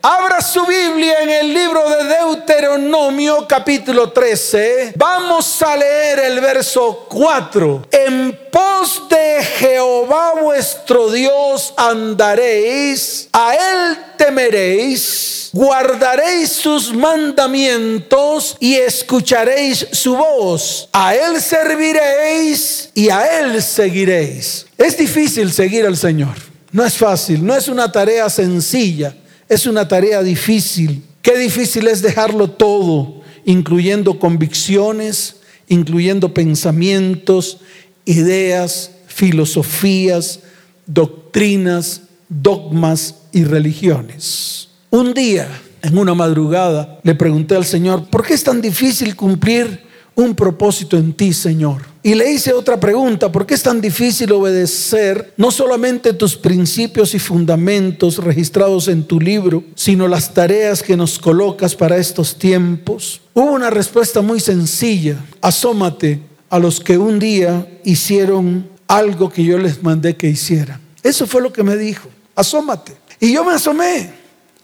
Abra su Biblia en el libro de Deuteronomio capítulo 13. Vamos a leer el verso 4. En pos de Jehová vuestro Dios andaréis, a él temeréis, guardaréis sus mandamientos y escucharéis su voz. A él serviréis y a él seguiréis. Es difícil seguir al Señor. No es fácil, no es una tarea sencilla. Es una tarea difícil. Qué difícil es dejarlo todo, incluyendo convicciones, incluyendo pensamientos, ideas, filosofías, doctrinas, dogmas y religiones. Un día, en una madrugada, le pregunté al Señor, ¿por qué es tan difícil cumplir un propósito en ti, Señor? Y le hice otra pregunta, ¿por qué es tan difícil obedecer no solamente tus principios y fundamentos registrados en tu libro, sino las tareas que nos colocas para estos tiempos? Hubo una respuesta muy sencilla, asómate a los que un día hicieron algo que yo les mandé que hicieran. Eso fue lo que me dijo, asómate. Y yo me asomé,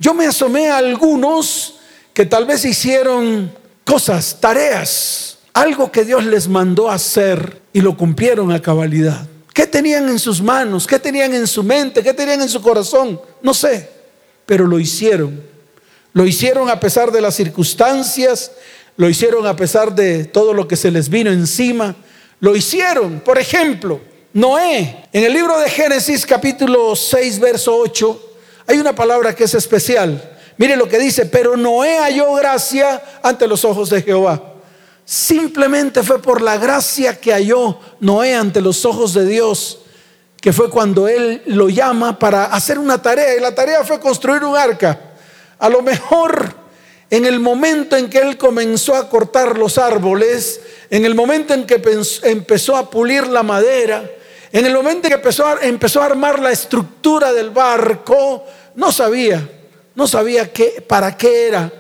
yo me asomé a algunos que tal vez hicieron cosas, tareas algo que Dios les mandó hacer y lo cumplieron a cabalidad. ¿Qué tenían en sus manos? ¿Qué tenían en su mente? ¿Qué tenían en su corazón? No sé, pero lo hicieron. Lo hicieron a pesar de las circunstancias, lo hicieron a pesar de todo lo que se les vino encima. Lo hicieron, por ejemplo, Noé. En el libro de Génesis capítulo 6, verso 8, hay una palabra que es especial. Mire lo que dice, pero Noé halló gracia ante los ojos de Jehová. Simplemente fue por la gracia que halló Noé ante los ojos de Dios, que fue cuando él lo llama para hacer una tarea. Y la tarea fue construir un arca. A lo mejor en el momento en que él comenzó a cortar los árboles, en el momento en que empezó a pulir la madera, en el momento en que empezó a, empezó a armar la estructura del barco, no sabía, no sabía qué, para qué era.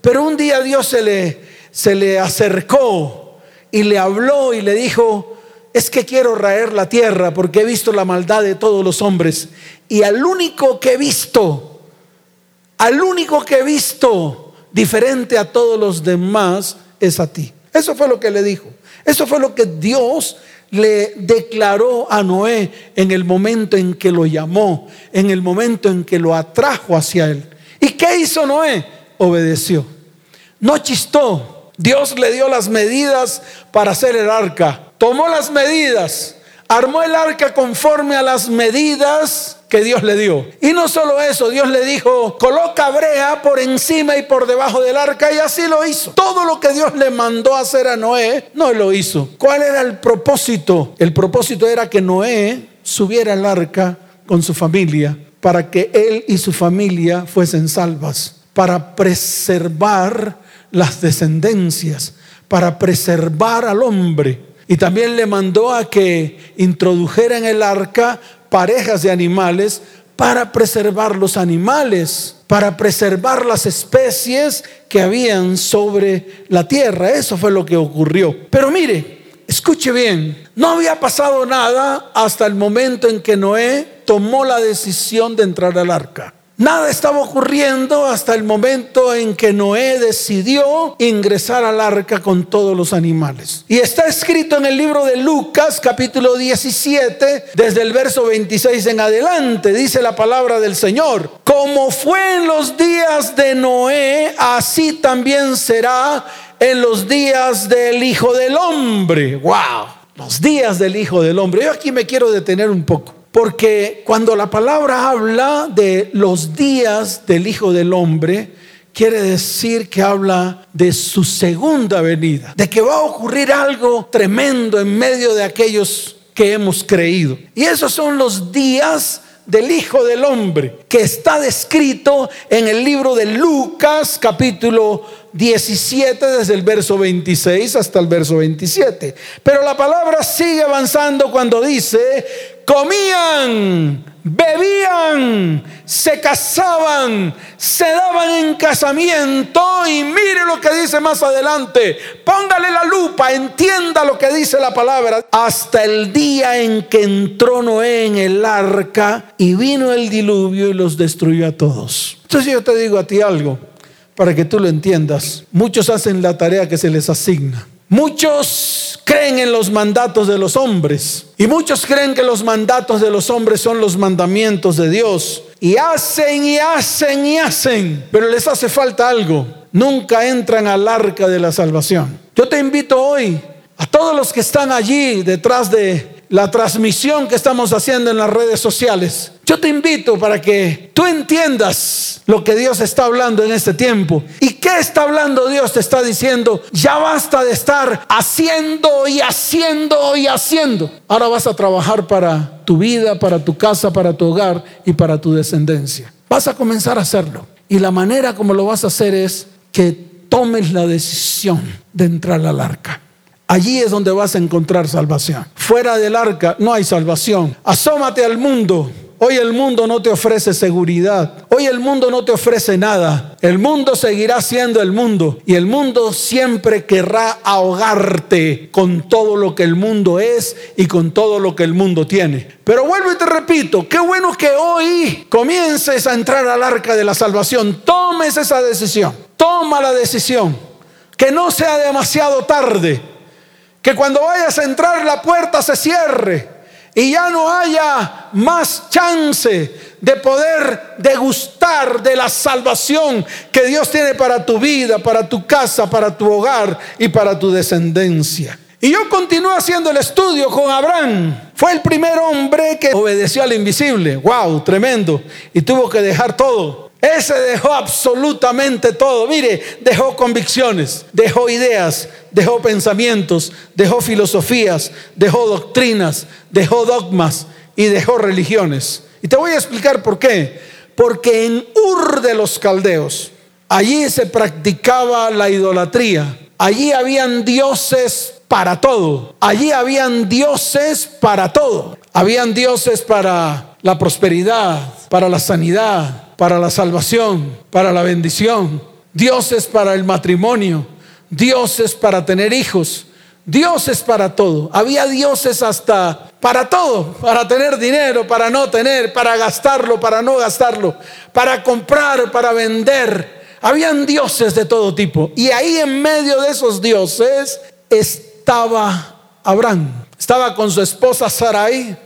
Pero un día Dios se le, se le acercó y le habló y le dijo, es que quiero raer la tierra porque he visto la maldad de todos los hombres. Y al único que he visto, al único que he visto diferente a todos los demás es a ti. Eso fue lo que le dijo. Eso fue lo que Dios le declaró a Noé en el momento en que lo llamó, en el momento en que lo atrajo hacia él. ¿Y qué hizo Noé? Obedeció. No chistó, Dios le dio las medidas para hacer el arca. Tomó las medidas, armó el arca conforme a las medidas que Dios le dio. Y no solo eso, Dios le dijo, coloca brea por encima y por debajo del arca y así lo hizo. Todo lo que Dios le mandó hacer a Noé, no lo hizo. ¿Cuál era el propósito? El propósito era que Noé subiera al arca con su familia para que él y su familia fuesen salvas, para preservar las descendencias, para preservar al hombre. Y también le mandó a que introdujera en el arca parejas de animales para preservar los animales, para preservar las especies que habían sobre la tierra. Eso fue lo que ocurrió. Pero mire, escuche bien, no había pasado nada hasta el momento en que Noé tomó la decisión de entrar al arca. Nada estaba ocurriendo hasta el momento en que Noé decidió ingresar al arca con todos los animales. Y está escrito en el libro de Lucas capítulo 17, desde el verso 26 en adelante, dice la palabra del Señor. Como fue en los días de Noé, así también será en los días del Hijo del Hombre. ¡Wow! Los días del Hijo del Hombre. Yo aquí me quiero detener un poco. Porque cuando la palabra habla de los días del Hijo del Hombre, quiere decir que habla de su segunda venida, de que va a ocurrir algo tremendo en medio de aquellos que hemos creído. Y esos son los días del Hijo del Hombre, que está descrito en el libro de Lucas capítulo 17 desde el verso 26 hasta el verso 27. Pero la palabra sigue avanzando cuando dice, comían, bebían, se casaban, se daban en casamiento y mire lo que dice más adelante. Póngale la lupa, entienda lo que dice la palabra. Hasta el día en que entró Noé en el arca y vino el diluvio y los destruyó a todos. Entonces yo te digo a ti algo, para que tú lo entiendas. Muchos hacen la tarea que se les asigna. Muchos creen en los mandatos de los hombres y muchos creen que los mandatos de los hombres son los mandamientos de Dios y hacen y hacen y hacen, pero les hace falta algo. Nunca entran al arca de la salvación. Yo te invito hoy a todos los que están allí detrás de la transmisión que estamos haciendo en las redes sociales. Yo te invito para que tú entiendas lo que Dios está hablando en este tiempo. ¿Y qué está hablando Dios? Te está diciendo, ya basta de estar haciendo y haciendo y haciendo. Ahora vas a trabajar para tu vida, para tu casa, para tu hogar y para tu descendencia. Vas a comenzar a hacerlo. Y la manera como lo vas a hacer es que tomes la decisión de entrar al arca. Allí es donde vas a encontrar salvación. Fuera del arca no hay salvación. Asómate al mundo. Hoy el mundo no te ofrece seguridad. Hoy el mundo no te ofrece nada. El mundo seguirá siendo el mundo. Y el mundo siempre querrá ahogarte con todo lo que el mundo es y con todo lo que el mundo tiene. Pero vuelvo y te repito, qué bueno que hoy comiences a entrar al arca de la salvación. Tomes esa decisión. Toma la decisión. Que no sea demasiado tarde que cuando vayas a entrar la puerta se cierre y ya no haya más chance de poder degustar de la salvación que Dios tiene para tu vida, para tu casa, para tu hogar y para tu descendencia. Y yo continúo haciendo el estudio con Abraham. Fue el primer hombre que obedeció al invisible. ¡Wow! Tremendo. Y tuvo que dejar todo. Ese dejó absolutamente todo. Mire, dejó convicciones, dejó ideas, dejó pensamientos, dejó filosofías, dejó doctrinas, dejó dogmas y dejó religiones. Y te voy a explicar por qué. Porque en Ur de los Caldeos, allí se practicaba la idolatría. Allí habían dioses para todo. Allí habían dioses para todo. Habían dioses para la prosperidad, para la sanidad, para la salvación, para la bendición. Dios es para el matrimonio. Dios es para tener hijos. Dios es para todo. Había dioses hasta para todo, para tener dinero, para no tener, para gastarlo, para no gastarlo, para comprar, para vender. Habían dioses de todo tipo. Y ahí en medio de esos dioses estaba Abraham. Estaba con su esposa Sarai,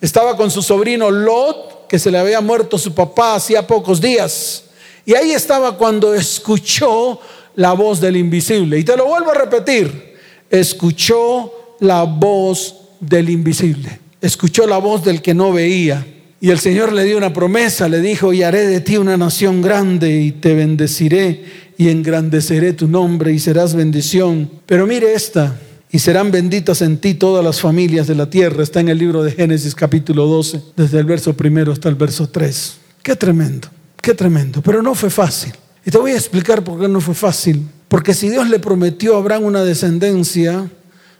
estaba con su sobrino Lot que se le había muerto su papá hacía pocos días. Y ahí estaba cuando escuchó la voz del invisible. Y te lo vuelvo a repetir, escuchó la voz del invisible, escuchó la voz del que no veía. Y el Señor le dio una promesa, le dijo, y haré de ti una nación grande y te bendeciré y engrandeceré tu nombre y serás bendición. Pero mire esta, y serán benditas en ti todas las familias de la tierra. Está en el libro de Génesis capítulo 12, desde el verso primero hasta el verso 3. Qué tremendo, qué tremendo, pero no fue fácil. Y te voy a explicar por qué no fue fácil. Porque si Dios le prometió a Abraham una descendencia,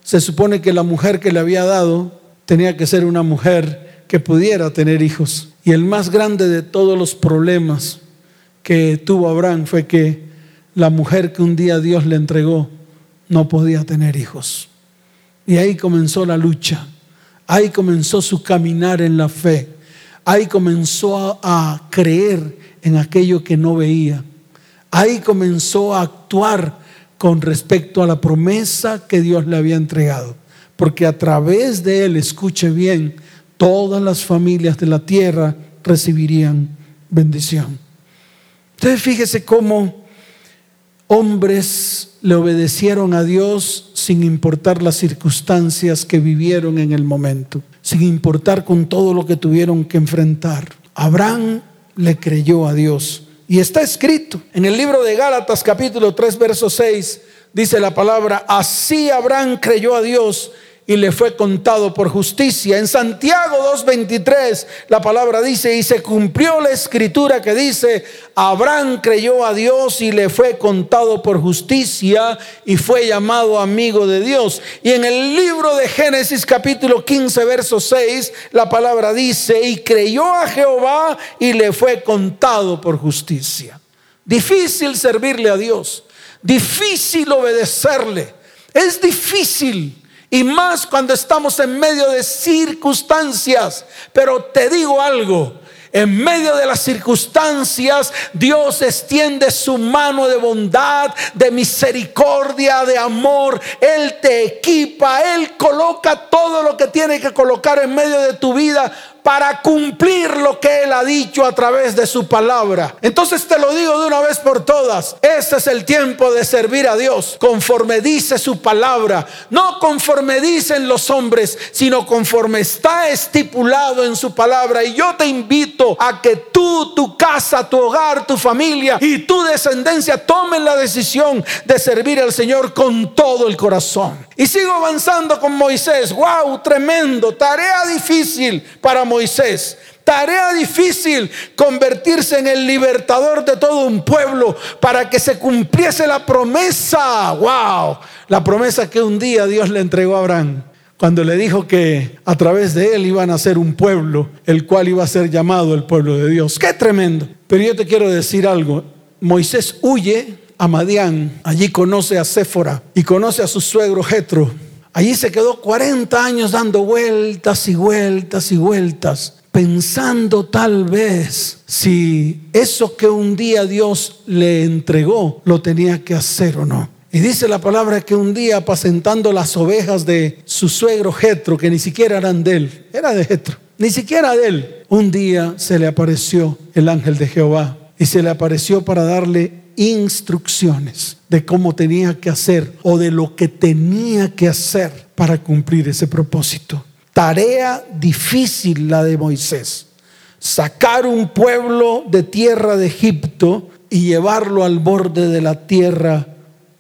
se supone que la mujer que le había dado tenía que ser una mujer que pudiera tener hijos. Y el más grande de todos los problemas que tuvo Abraham fue que la mujer que un día Dios le entregó no podía tener hijos. Y ahí comenzó la lucha, ahí comenzó su caminar en la fe, ahí comenzó a, creer en aquello que no veía, ahí comenzó a actuar con respecto a la promesa que Dios le había entregado, porque a través de él, escuche bien, todas las familias de la tierra recibirían bendición. Entonces fíjese cómo hombres le obedecieron a Dios sin importar las circunstancias que vivieron en el momento, sin importar con todo lo que tuvieron que enfrentar. Abraham le creyó a Dios. Y está escrito en el libro de Gálatas capítulo 3 verso 6, dice la palabra, así Abraham creyó a Dios y le fue contado por justicia. En Santiago 2.23 la palabra dice, y se cumplió la escritura que dice, Abraham creyó a Dios y le fue contado por justicia y fue llamado amigo de Dios. Y en el libro de Génesis capítulo 15 verso 6 la palabra dice, y creyó a Jehová y le fue contado por justicia. Difícil servirle a Dios, difícil obedecerle, es difícil. Y más cuando estamos en medio de circunstancias. Pero te digo algo, En medio de las circunstancias, Dios extiende su mano de bondad, de misericordia, de amor. Él te equipa, Él coloca todo lo que tiene que colocar en medio de tu vida para cumplir lo que Él ha dicho a través de su palabra. Entonces te lo digo de una vez por todas, este es el tiempo de servir a Dios conforme dice su palabra, no conforme dicen los hombres, sino conforme está estipulado en su palabra. Y yo te invito a que tú, tu casa, tu hogar, tu familia y tu descendencia tomen la decisión de servir al Señor con todo el corazón. Y sigo avanzando con Moisés. ¡Wow! Tremendo. Tarea difícil para Moisés Moisés. Tarea difícil convertirse en el libertador de todo un pueblo para que se cumpliese la promesa. ¡Wow! La promesa que un día Dios le entregó a Abraham cuando le dijo que a través de él iban a ser un pueblo, el cual iba a ser llamado el pueblo de Dios. ¡Qué tremendo! Pero yo te quiero decir algo. Moisés huye a Madián, allí conoce a Séfora y conoce a su suegro Jetro Allí se quedó 40 años dando vueltas y vueltas y vueltas, pensando tal vez si eso que un día Dios le entregó lo tenía que hacer o no. Y dice la palabra que un día apacentando las ovejas de su suegro Jetro, que ni siquiera eran de él, era de Jetro, ni siquiera de él, un día se le apareció el ángel de Jehová y se le apareció para darle instrucciones de cómo tenía que hacer o de lo que tenía que hacer para cumplir ese propósito. Tarea difícil la de Moisés. Sacar un pueblo de tierra de Egipto y llevarlo al borde de la tierra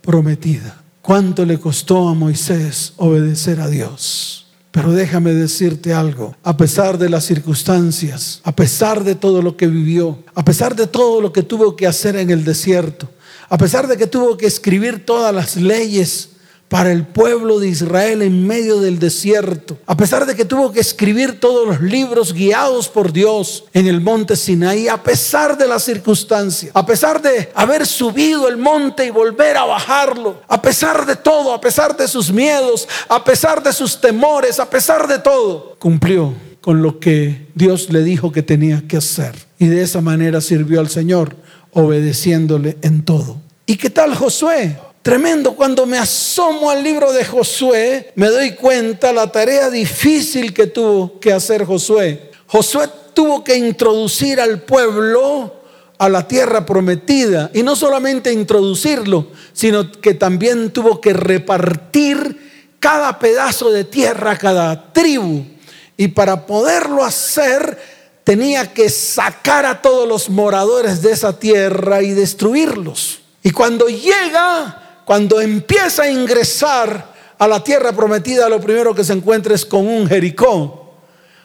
prometida. ¿Cuánto le costó a Moisés obedecer a Dios? Pero déjame decirte algo, a pesar de las circunstancias, a pesar de todo lo que vivió, a pesar de todo lo que tuvo que hacer en el desierto, a pesar de que tuvo que escribir todas las leyes para el pueblo de Israel en medio del desierto. A pesar de que tuvo que escribir todos los libros guiados por Dios en el monte Sinaí, a pesar de las circunstancias, a pesar de haber subido el monte y volver a bajarlo, a pesar de todo, a pesar de sus miedos, a pesar de sus temores, a pesar de todo, cumplió con lo que Dios le dijo que tenía que hacer. Y de esa manera sirvió al Señor, obedeciéndole en todo. ¿Y qué tal Josué? Tremendo, cuando me asomo al libro de Josué, me doy cuenta la tarea difícil que tuvo que hacer Josué. Josué tuvo que introducir al pueblo a la tierra prometida y no solamente introducirlo, sino que también tuvo que repartir cada pedazo de tierra, cada tribu. Y para poderlo hacer, tenía que sacar a todos los moradores de esa tierra y destruirlos. Y cuando llega cuando empieza a ingresar a la tierra prometida, lo primero que se encuentra es con un Jericó.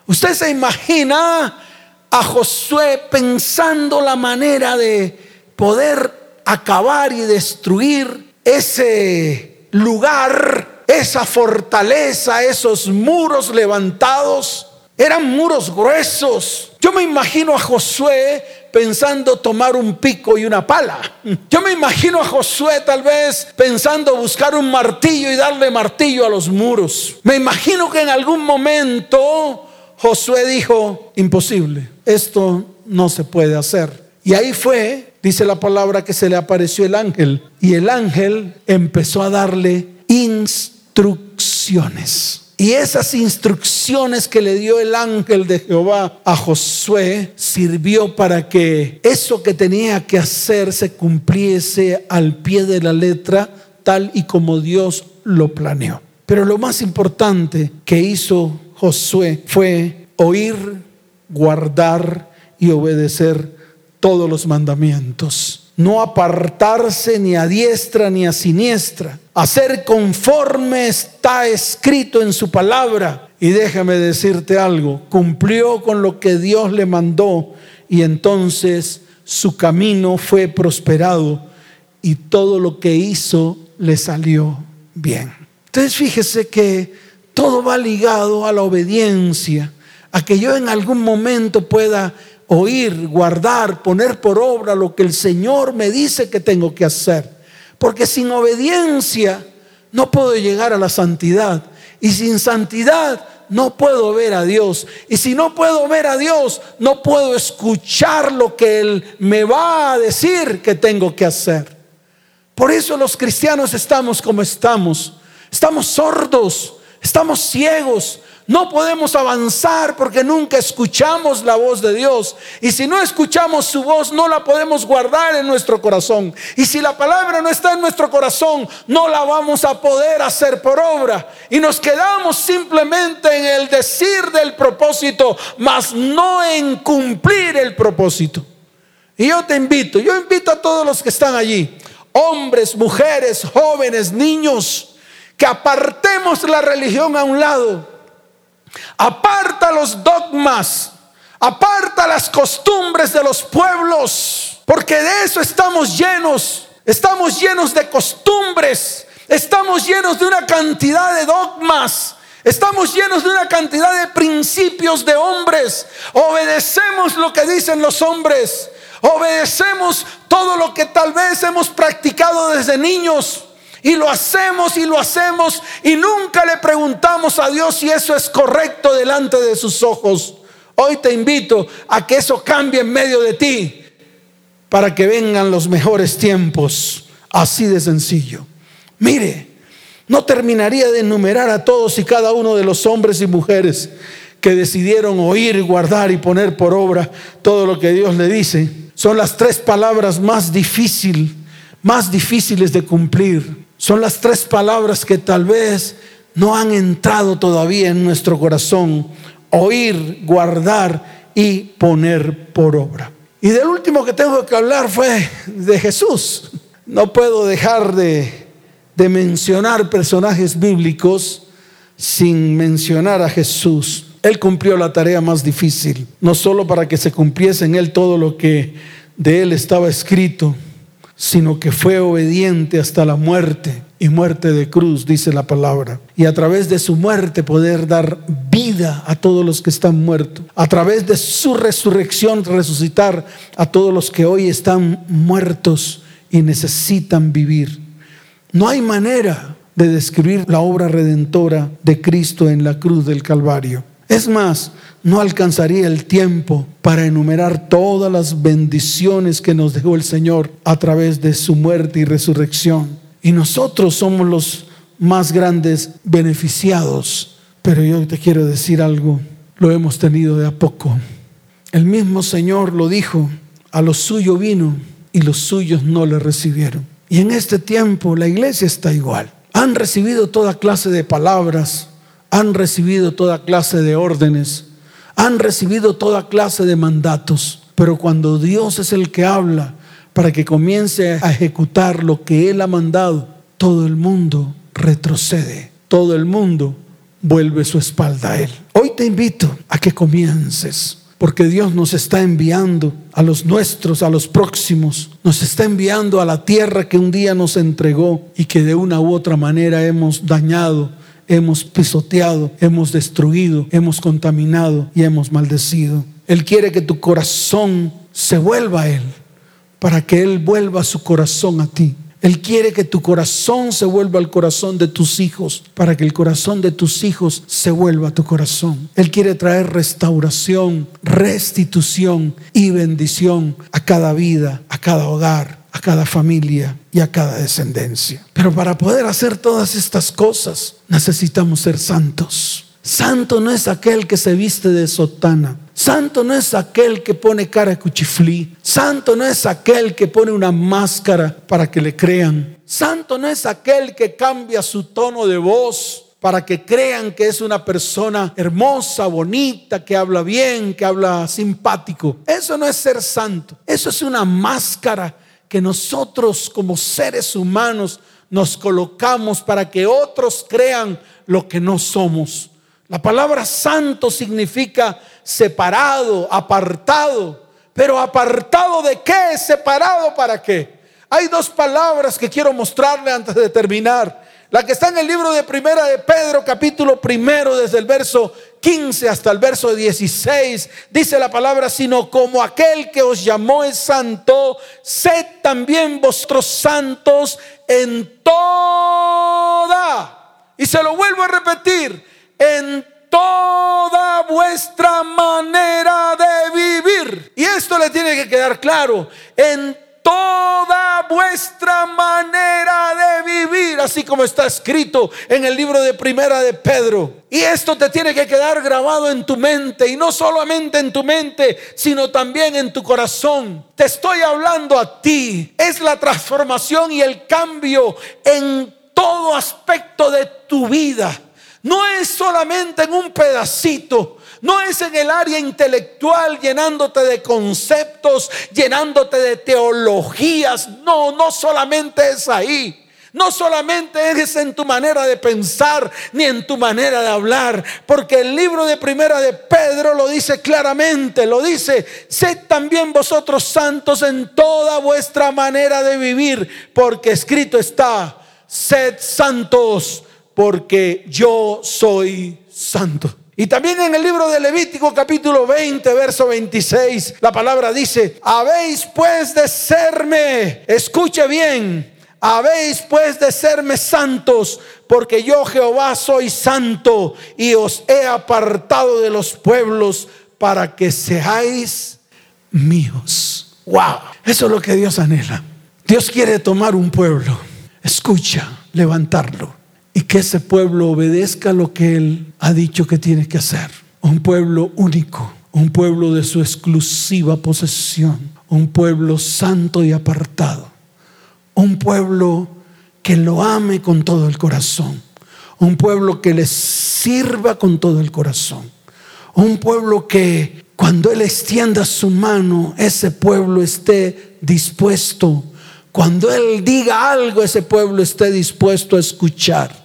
Usted se imagina a Josué pensando la manera de poder acabar y destruir ese lugar, esa fortaleza, esos muros levantados. Eran muros gruesos. Yo me imagino a Josué pensando tomar un pico y una pala. Yo me imagino a Josué tal vez pensando buscar un martillo y darle martillo a los muros. Me imagino que en algún momento Josué dijo, imposible, esto no se puede hacer. Y ahí fue, dice la palabra, que se le apareció el ángel. Y el ángel empezó a darle instrucciones. Y esas instrucciones que le dio el ángel de Jehová a Josué sirvió para que eso que tenía que hacer se cumpliese al pie de la letra tal y como Dios lo planeó. Pero lo más importante que hizo Josué fue oír, guardar y obedecer todos los mandamientos no apartarse ni a diestra ni a siniestra, hacer conforme está escrito en su palabra. Y déjame decirte algo, cumplió con lo que Dios le mandó y entonces su camino fue prosperado y todo lo que hizo le salió bien. Entonces fíjese que todo va ligado a la obediencia, a que yo en algún momento pueda oír, guardar, poner por obra lo que el Señor me dice que tengo que hacer. Porque sin obediencia no puedo llegar a la santidad. Y sin santidad no puedo ver a Dios. Y si no puedo ver a Dios, no puedo escuchar lo que Él me va a decir que tengo que hacer. Por eso los cristianos estamos como estamos. Estamos sordos, estamos ciegos, no podemos avanzar porque nunca escuchamos la voz de Dios. Y si no escuchamos su voz, no la podemos guardar en nuestro corazón. Y si la palabra no está en nuestro corazón, no la vamos a poder hacer por obra. Y nos quedamos simplemente en el decir del propósito, mas no en cumplir el propósito. Y yo te invito, yo invito a todos los que están allí, hombres, mujeres, jóvenes, niños, que apartemos la religión a un lado Aparta los dogmas, aparta las costumbres de los pueblos, porque de eso estamos llenos. Estamos llenos de costumbres, estamos llenos de una cantidad de dogmas, Estamos llenos de una cantidad de principios de hombres. Obedecemos lo que dicen los hombres. Obedecemos todo lo que tal vez hemos practicado desde niños. Y lo hacemos y lo hacemos y nunca le preguntamos a Dios si eso es correcto delante de sus ojos. Hoy te invito a que eso cambie en medio de ti para que vengan los mejores tiempos. Así de sencillo. Mire, no terminaría de enumerar a todos y cada uno de los hombres y mujeres que decidieron oír, guardar y poner por obra todo lo que Dios le dice. Son las tres palabras más difíciles, más difíciles de cumplir. Son las tres palabras que tal vez no han entrado todavía en nuestro corazón. Oír, guardar y poner por obra. Y del último que tengo que hablar fue de Jesús. No puedo dejar de, de mencionar personajes bíblicos sin mencionar a Jesús. Él cumplió la tarea más difícil, no solo para que se cumpliese en él todo lo que de él estaba escrito, sino que fue obediente hasta la muerte y muerte de cruz, dice la palabra. Y a través de su muerte poder dar vida a todos los que están muertos. A través de su resurrección resucitar a todos los que hoy están muertos y necesitan vivir. No hay manera de describir la obra redentora de Cristo en la cruz del Calvario. Es más, no alcanzaría el tiempo para enumerar todas las bendiciones que nos dejó el Señor a través de su muerte y resurrección. Y nosotros somos los más grandes beneficiados. Pero yo te quiero decir algo, lo hemos tenido de a poco. El mismo Señor lo dijo, a los suyos vino y los suyos no le recibieron. Y en este tiempo la iglesia está igual. Han recibido toda clase de palabras, han recibido toda clase de órdenes, han recibido toda clase de mandatos, pero cuando Dios es el que habla para que comience a ejecutar lo que Él ha mandado, todo el mundo retrocede, todo el mundo vuelve su espalda a Él. Hoy te invito a que comiences porque Dios nos está enviando a los nuestros, a los próximos, nos está enviando a la tierra que un día nos entregó y que de una u otra manera hemos dañado, hemos pisoteado, hemos destruido, hemos contaminado y hemos maldecido. Él quiere que tu corazón se vuelva a Él, para que Él vuelva su corazón a ti. Él quiere que tu corazón se vuelva al corazón de tus hijos, para que el corazón de tus hijos se vuelva a tu corazón. Él quiere traer restauración, restitución y bendición a cada vida, a cada hogar, a cada familia y a cada descendencia. Pero para poder hacer todas estas cosas necesitamos ser santos. Santo no es aquel que se viste de sotana. Santo no es aquel que pone cara de cuchiflí. Santo no es aquel que pone una máscara para que le crean. Santo no es aquel que cambia su tono de voz para que crean que es una persona hermosa, bonita, que habla bien, que habla simpático. Eso no es ser santo. Eso es una máscara que nosotros como seres humanos nos colocamos para que otros crean lo que no somos. La palabra santo significa separado, apartado. Pero apartado de qué? Separado para qué? Hay dos palabras que quiero mostrarle antes de terminar. La que está en el libro de Primera de Pedro, capítulo primero, desde el verso 15 hasta el verso 16, dice la palabra, sino como aquel que os llamó es santo, sed también vosotros santos en toda. Y se lo vuelvo a repetir, en toda vuestra manera de vivir. Y esto le tiene que quedar claro. En toda vuestra manera de vivir, así como está escrito en el libro de Primera de Pedro. Y esto te tiene que quedar grabado en tu mente, y no solamente en tu mente, sino también en tu corazón. Te estoy hablando a ti. Es la transformación y el cambio en todo aspecto de tu vida. No es solamente en un pedacito, no es en el área intelectual llenándote de conceptos, llenándote de teologías. No, no solamente es ahí. No solamente es en tu manera de pensar ni en tu manera de hablar, porque el libro de Primera de Pedro lo dice claramente, lo dice, sed también vosotros santos en toda vuestra manera de vivir, porque escrito está, sed santos, porque yo soy santo. Y también en el libro de Levítico capítulo 20, verso 26, la palabra dice, habéis pues de serme, escuche bien, habéis pues de serme santos, porque yo Jehová soy santo y os he apartado de los pueblos para que seáis míos. Wow, eso es lo que Dios anhela. Dios quiere tomar un pueblo, escucha, levantarlo y que ese pueblo obedezca lo que Él ha dicho que tiene que hacer. Un pueblo único, un pueblo de su exclusiva posesión, un pueblo santo y apartado, un pueblo que lo ame con todo el corazón, un pueblo que le sirva con todo el corazón, un pueblo que cuando Él extienda su mano, ese pueblo esté dispuesto. Cuando Él diga algo, ese pueblo esté dispuesto a escuchar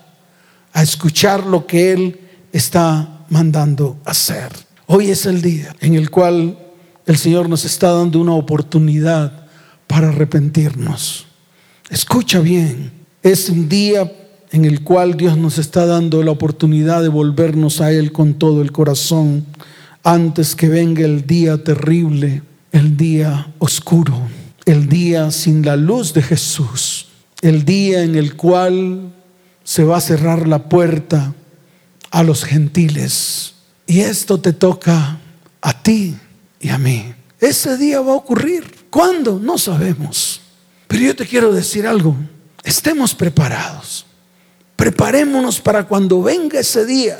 a escuchar lo que Él está mandando hacer. Hoy es el día en el cual el Señor nos está dando una oportunidad para arrepentirnos. Escucha bien, es un día en el cual Dios nos está dando la oportunidad de volvernos a Él con todo el corazón antes que venga el día terrible, el día oscuro, el día sin la luz de Jesús, el día en el cual se va a cerrar la puerta a los gentiles. Y esto te toca a ti y a mí. Ese día va a ocurrir. ¿Cuándo? No sabemos. Pero yo te quiero decir algo. Estemos preparados. Preparémonos para cuando venga ese día.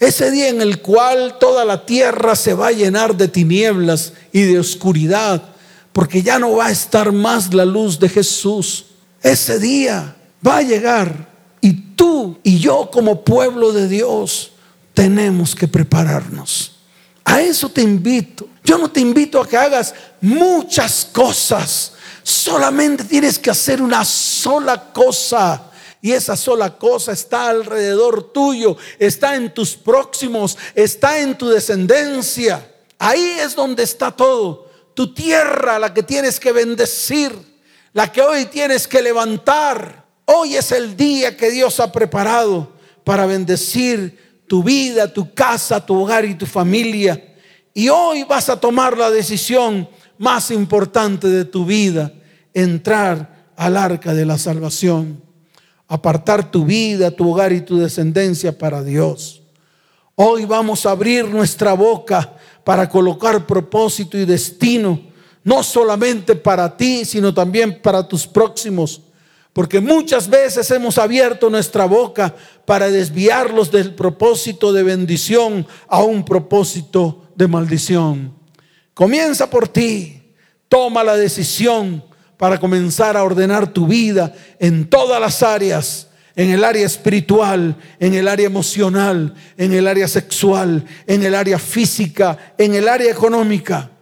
Ese día en el cual toda la tierra se va a llenar de tinieblas y de oscuridad. Porque ya no va a estar más la luz de Jesús. Ese día va a llegar y tú y yo como pueblo de Dios tenemos que prepararnos. A eso te invito. Yo no te invito a que hagas muchas cosas. Solamente tienes que hacer una sola cosa. Y esa sola cosa está alrededor tuyo, está en tus próximos, está en tu descendencia. Ahí es donde está todo. Tu tierra, la que tienes que bendecir, la que hoy tienes que levantar Hoy es el día que Dios ha preparado para bendecir tu vida, tu casa, tu hogar y tu familia. Y hoy vas a tomar la decisión más importante de tu vida, entrar al arca de la salvación, apartar tu vida, tu hogar y tu descendencia para Dios. Hoy vamos a abrir nuestra boca para colocar propósito y destino, no solamente para ti, sino también para tus próximos porque muchas veces hemos abierto nuestra boca para desviarlos del propósito de bendición a un propósito de maldición. Comienza por ti. Toma la decisión para comenzar a ordenar tu vida en todas las áreas, en el área espiritual, en el área emocional, en el área sexual, en el área física, en el área económica.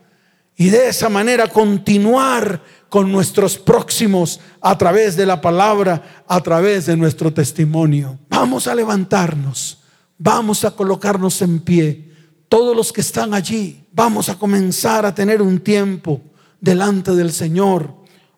Y de esa manera continuar con nuestros próximos a través de la palabra, a través de nuestro testimonio. Vamos a levantarnos, vamos a colocarnos en pie. Todos los que están allí, vamos a comenzar a tener un tiempo delante del Señor.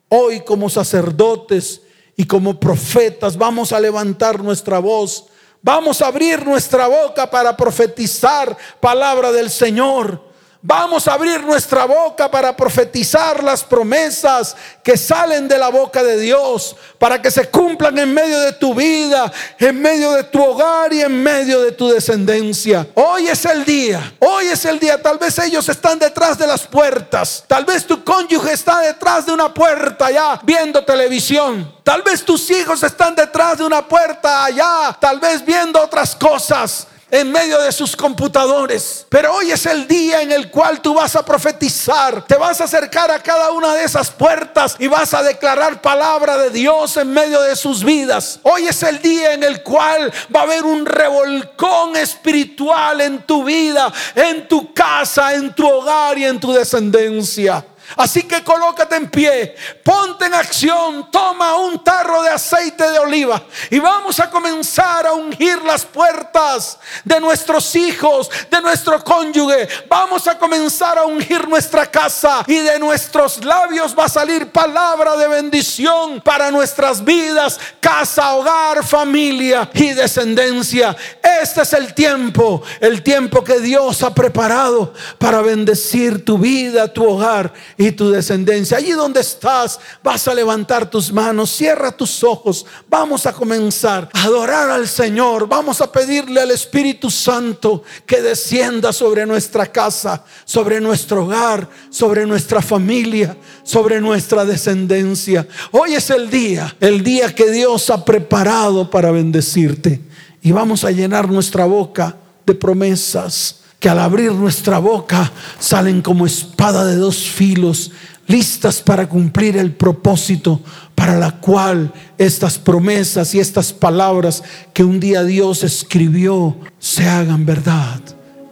Hoy como sacerdotes y como profetas vamos a levantar nuestra voz. Vamos a abrir nuestra boca para profetizar palabra del Señor. Vamos a abrir nuestra boca para profetizar las promesas que salen de la boca de Dios, para que se cumplan en medio de tu vida, en medio de tu hogar y en medio de tu descendencia. Hoy es el día, hoy es el día. Tal vez ellos están detrás de las puertas, tal vez tu cónyuge está detrás de una puerta ya viendo televisión. Tal vez tus hijos están detrás de una puerta allá, tal vez viendo otras cosas en medio de sus computadores. Pero hoy es el día en el cual tú vas a profetizar. Te vas a acercar a cada una de esas puertas y vas a declarar palabra de Dios en medio de sus vidas. Hoy es el día en el cual va a haber un revolcón espiritual en tu vida, en tu casa, en tu hogar y en tu descendencia. Así que colócate en pie, ponte en acción, toma un tarro de aceite de oliva y vamos a comenzar a ungir las puertas de nuestros hijos, de nuestro cónyuge. Vamos a comenzar a ungir nuestra casa y de nuestros labios va a salir palabra de bendición para nuestras vidas, casa, hogar, familia y descendencia. Este es el tiempo, el tiempo que Dios ha preparado para bendecir tu vida, tu hogar tu descendencia. Allí donde estás, vas a levantar tus manos, cierra tus ojos. Vamos a comenzar a adorar al Señor. Vamos a pedirle al Espíritu Santo que descienda sobre nuestra casa, sobre nuestro hogar, sobre nuestra familia, sobre nuestra descendencia. Hoy es el día, el día que Dios ha preparado para bendecirte. Y vamos a llenar nuestra boca de promesas que al abrir nuestra boca salen como espada de dos filos, listas para cumplir el propósito para la cual estas promesas y estas palabras que un día Dios escribió se hagan verdad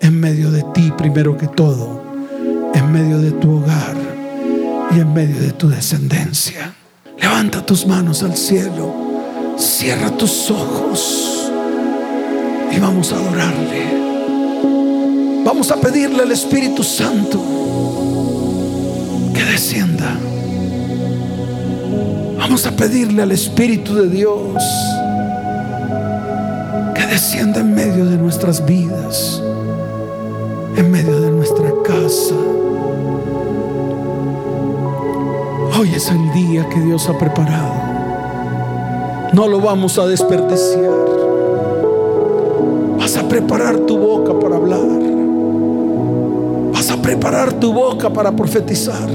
en medio de ti primero que todo, en medio de tu hogar y en medio de tu descendencia. Levanta tus manos al cielo, cierra tus ojos y vamos a adorarle. Vamos a pedirle al Espíritu Santo que descienda. Vamos a pedirle al Espíritu de Dios que descienda en medio de nuestras vidas, en medio de nuestra casa. Hoy es el día que Dios ha preparado. No lo vamos a desperdiciar. Vas a preparar tu boca para hablar preparar tu boca para profetizar.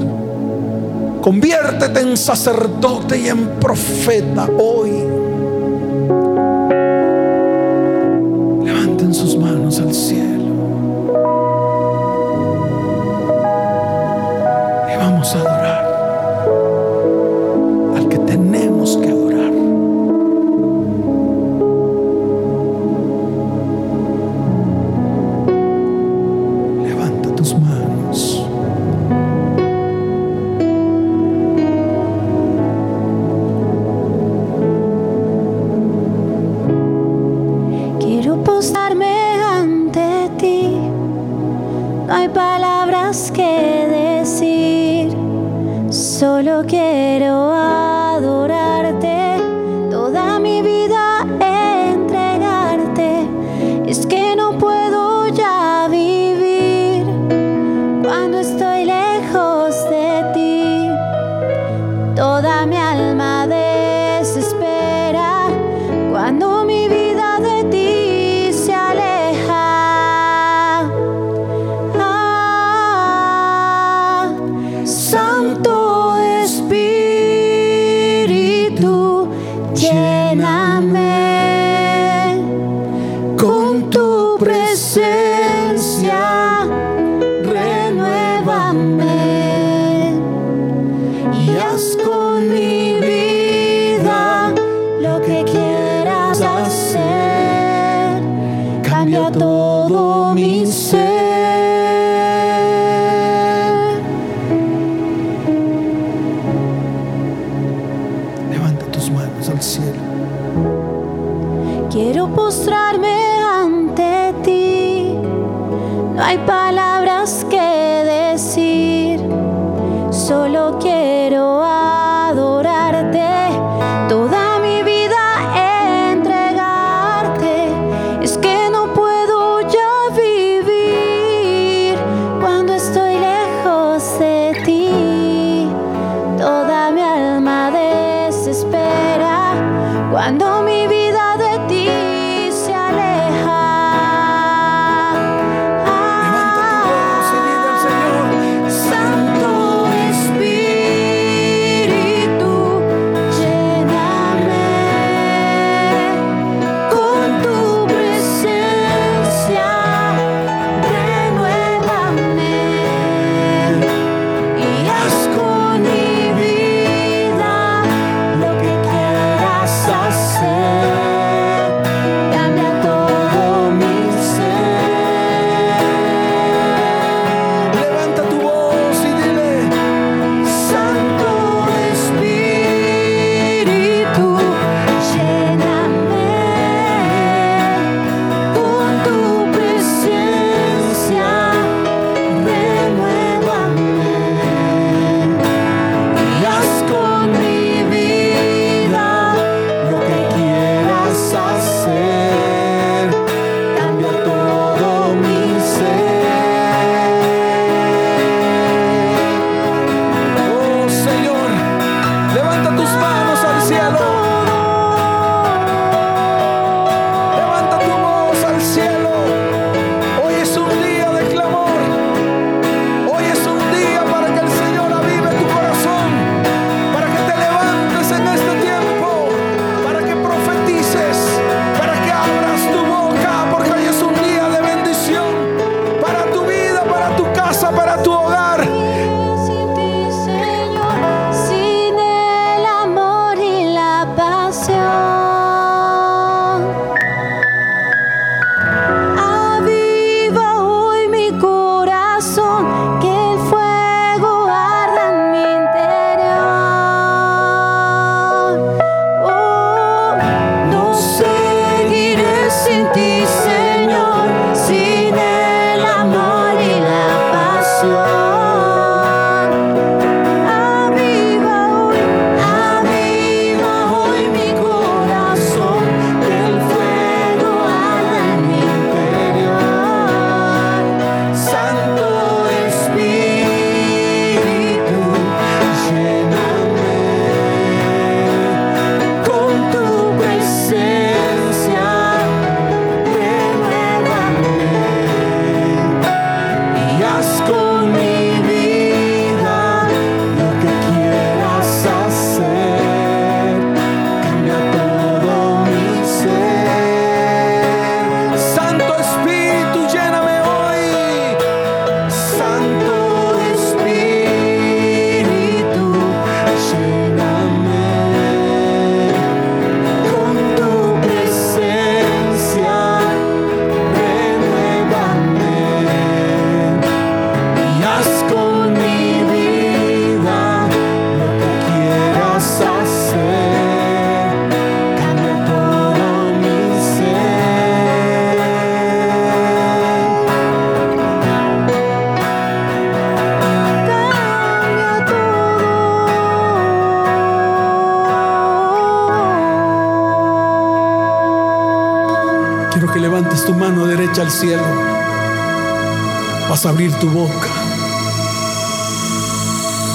Conviértete en sacerdote y en profeta hoy. Levanten sus manos al cielo. Y vamos a adorar Cambia todo mi levantes tu mano derecha al cielo. Vas a abrir tu boca.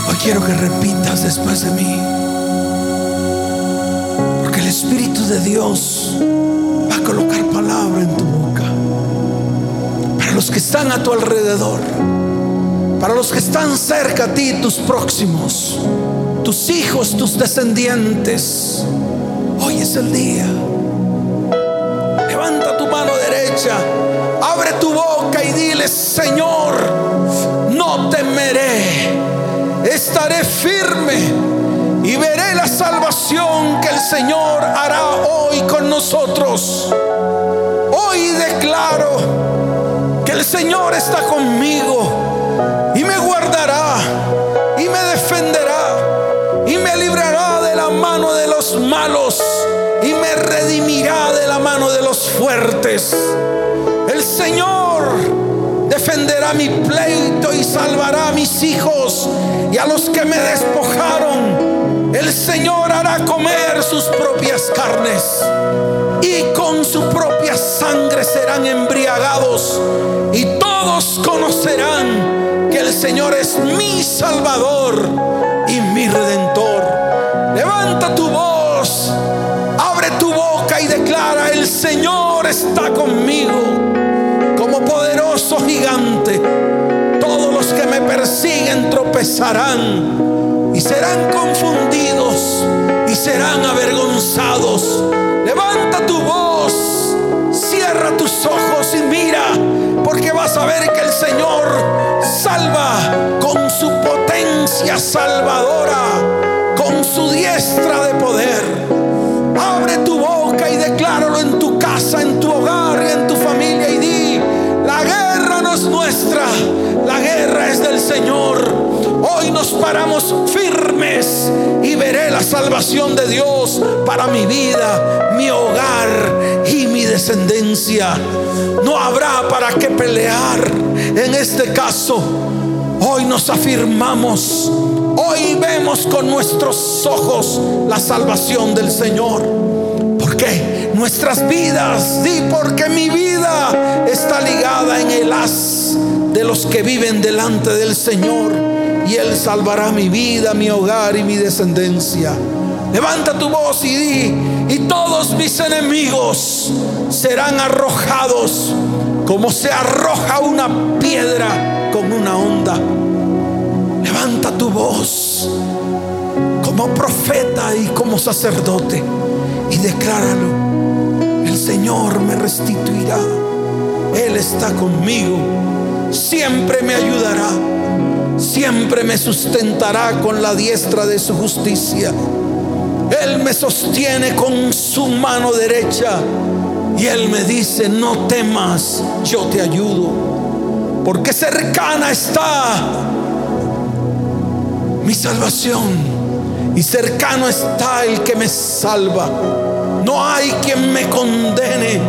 Hoy quiero que repitas después de mí. Porque el Espíritu de Dios va a colocar palabra en tu boca. Para los que están a tu alrededor. Para los que están cerca a ti, tus próximos. Tus hijos, tus descendientes. Hoy es el día. Abre tu boca y dile, Señor, no temeré, estaré firme y veré la salvación que el Señor hará hoy con nosotros. Hoy declaro que el Señor está conmigo de los fuertes. El Señor defenderá mi pleito y salvará a mis hijos y a los que me despojaron. El Señor hará comer sus propias carnes y con su propia sangre serán embriagados y todos conocerán que el Señor es mi Salvador está conmigo como poderoso gigante. Todos los que me persiguen tropezarán y serán confundidos y serán avergonzados. Levanta tu voz, cierra tus ojos y mira, porque vas a ver que el Señor salva con su potencia salvadora, con su diestra de poder. Abre tu y decláralo en tu casa, en tu hogar en tu familia y di, la guerra no es nuestra, la guerra es del Señor. Hoy nos paramos firmes y veré la salvación de Dios para mi vida, mi hogar y mi descendencia. No habrá para qué pelear en este caso. Hoy nos afirmamos, hoy vemos con nuestros ojos la salvación del Señor. Nuestras vidas, di porque mi vida está ligada en el haz de los que viven delante del Señor y Él salvará mi vida, mi hogar y mi descendencia. Levanta tu voz y di, y todos mis enemigos serán arrojados como se arroja una piedra con una onda. Levanta tu voz como profeta y como sacerdote y decláralo. Señor me restituirá. Él está conmigo. Siempre me ayudará. Siempre me sustentará con la diestra de su justicia. Él me sostiene con su mano derecha. Y Él me dice, no temas, yo te ayudo. Porque cercana está mi salvación. Y cercano está el que me salva. No hay quien me condene,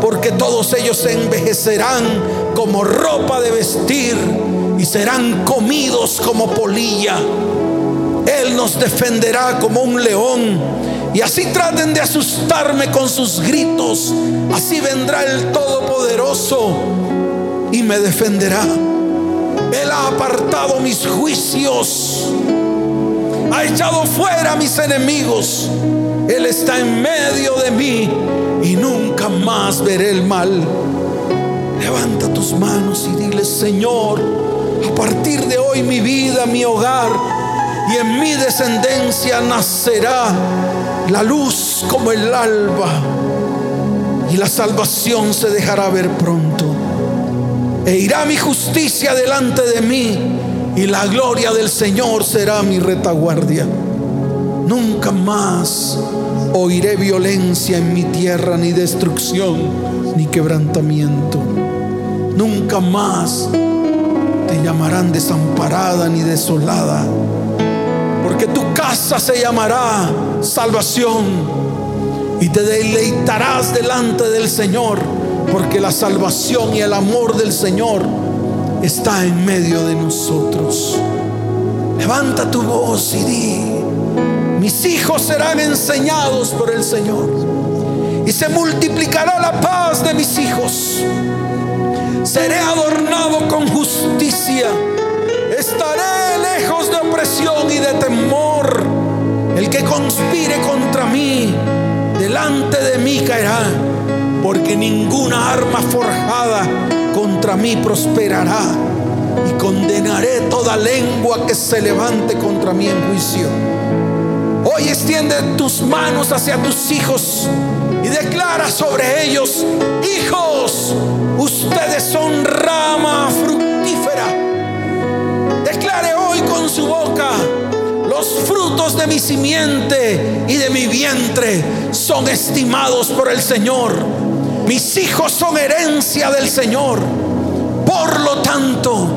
porque todos ellos se envejecerán como ropa de vestir y serán comidos como polilla. Él nos defenderá como un león. Y así traten de asustarme con sus gritos. Así vendrá el Todopoderoso y me defenderá. Él ha apartado mis juicios. Ha echado fuera a mis enemigos. Él está en medio de mí y nunca más veré el mal. Levanta tus manos y dile, Señor, a partir de hoy mi vida, mi hogar y en mi descendencia nacerá la luz como el alba y la salvación se dejará ver pronto. E irá mi justicia delante de mí y la gloria del Señor será mi retaguardia. Nunca más oiré violencia en mi tierra, ni destrucción, ni quebrantamiento. Nunca más te llamarán desamparada ni desolada, porque tu casa se llamará salvación y te deleitarás delante del Señor, porque la salvación y el amor del Señor está en medio de nosotros. Levanta tu voz y di, mis hijos serán enseñados por el Señor y se multiplicará la paz de mis hijos. Seré adornado con justicia. Estaré lejos de opresión y de temor. El que conspire contra mí, delante de mí caerá, porque ninguna arma forjada contra mí prosperará. Y condenaré toda lengua que se levante contra mí en juicio. Hoy extiende tus manos hacia tus hijos y declara sobre ellos, hijos, ustedes son rama fructífera. Declare hoy con su boca, los frutos de mi simiente y de mi vientre son estimados por el Señor. Mis hijos son herencia del Señor. Por lo tanto,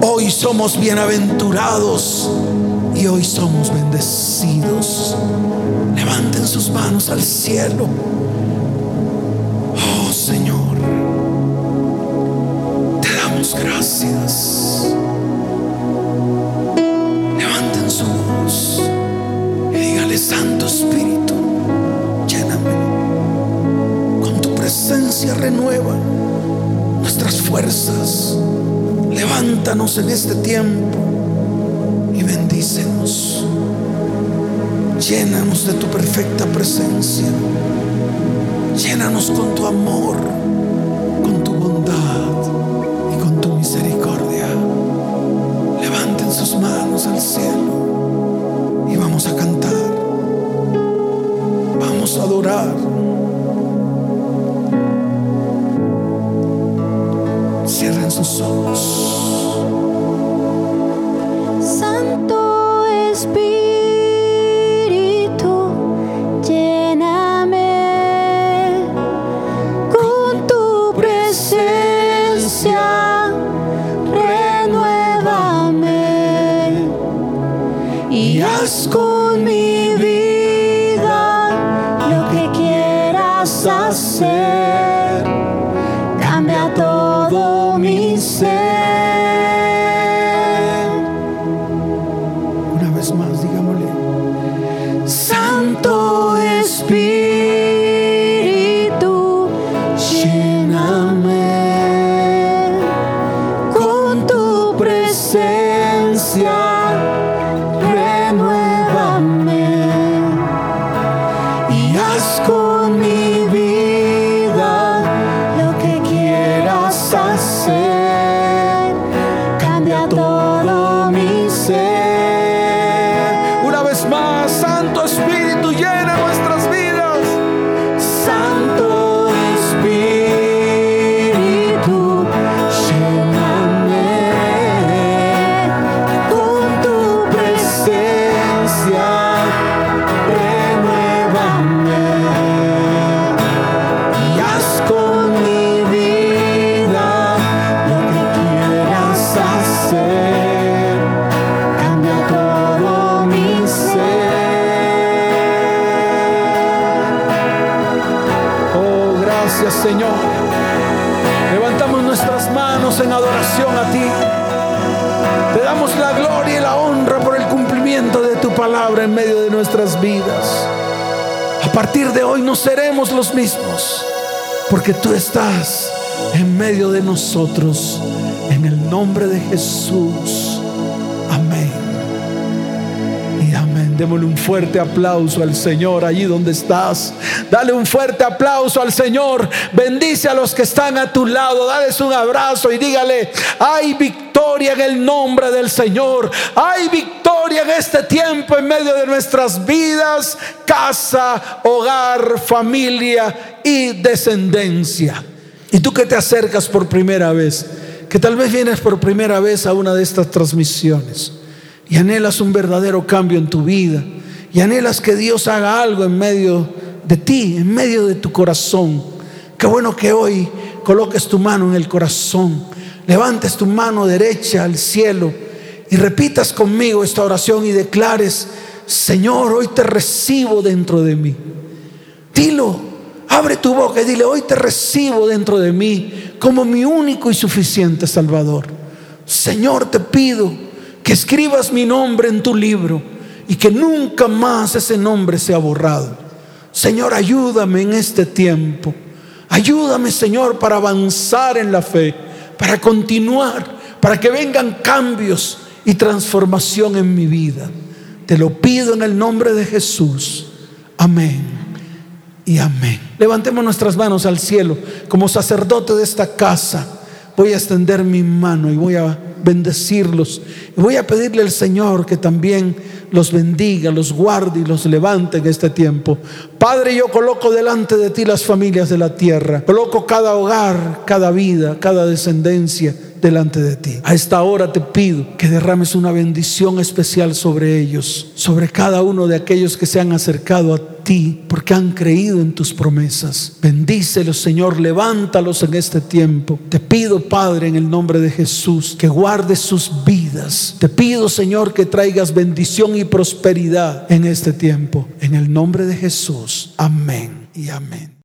hoy somos bienaventurados y hoy somos bendecidos. Levanten sus manos al cielo. Oh Señor, te damos gracias. Levanten su voz y dígale, Santo Espíritu, lléname. Con tu presencia renueva nuestras fuerzas. Levántanos en este tiempo Llénanos de tu perfecta presencia. Llénanos con tu amor, con tu bondad y con tu misericordia. Levanten sus manos al cielo y vamos a cantar. Vamos a adorar. Cierren sus ojos. Palabra en medio de nuestras vidas. A partir de hoy no seremos los mismos, porque tú estás en medio de nosotros. En el nombre de Jesús. Amén. Y amén. Démosle un fuerte aplauso al Señor allí donde estás. Dale un fuerte aplauso al Señor. Bendice a los que están a tu lado. Dales un abrazo y dígale, hay victoria en el nombre del Señor. Hay victoria en este tiempo en medio de nuestras vidas, casa, hogar, familia y descendencia. Y tú que te acercas por primera vez, que tal vez vienes por primera vez a una de estas transmisiones y anhelas un verdadero cambio en tu vida y anhelas que Dios haga algo en medio de ti, en medio de tu corazón. Qué bueno que hoy coloques tu mano en el corazón, levantes tu mano derecha al cielo y repitas conmigo esta oración y declares, Señor, hoy te recibo dentro de mí. Dilo, abre tu boca y dile, hoy te recibo dentro de mí como mi único y suficiente Salvador. Señor, te pido que escribas mi nombre en tu libro y que nunca más ese nombre sea borrado. Señor, ayúdame en este tiempo. Ayúdame, Señor, para avanzar en la fe, para continuar, para que vengan cambios y transformación en mi vida. Te lo pido en el nombre de Jesús. Amén y amén. Levantemos nuestras manos al cielo. Como sacerdote de esta casa, voy a extender mi mano y voy a bendecirlos. Y voy a pedirle al Señor que también los bendiga, los guarde y los levante en este tiempo. Padre, yo coloco delante de ti las familias de la tierra. Coloco cada hogar, cada vida, cada descendencia delante de ti. A esta hora te pido que derrames una bendición especial sobre ellos, sobre cada uno de aquellos que se han acercado a ti porque han creído en tus promesas. Bendícelos, Señor, levántalos en este tiempo. Te pido, Padre, en el nombre de Jesús, que guardes sus vidas. Te pido, Señor, que traigas bendición y prosperidad en este tiempo. En el nombre de Jesús. Amén y amén.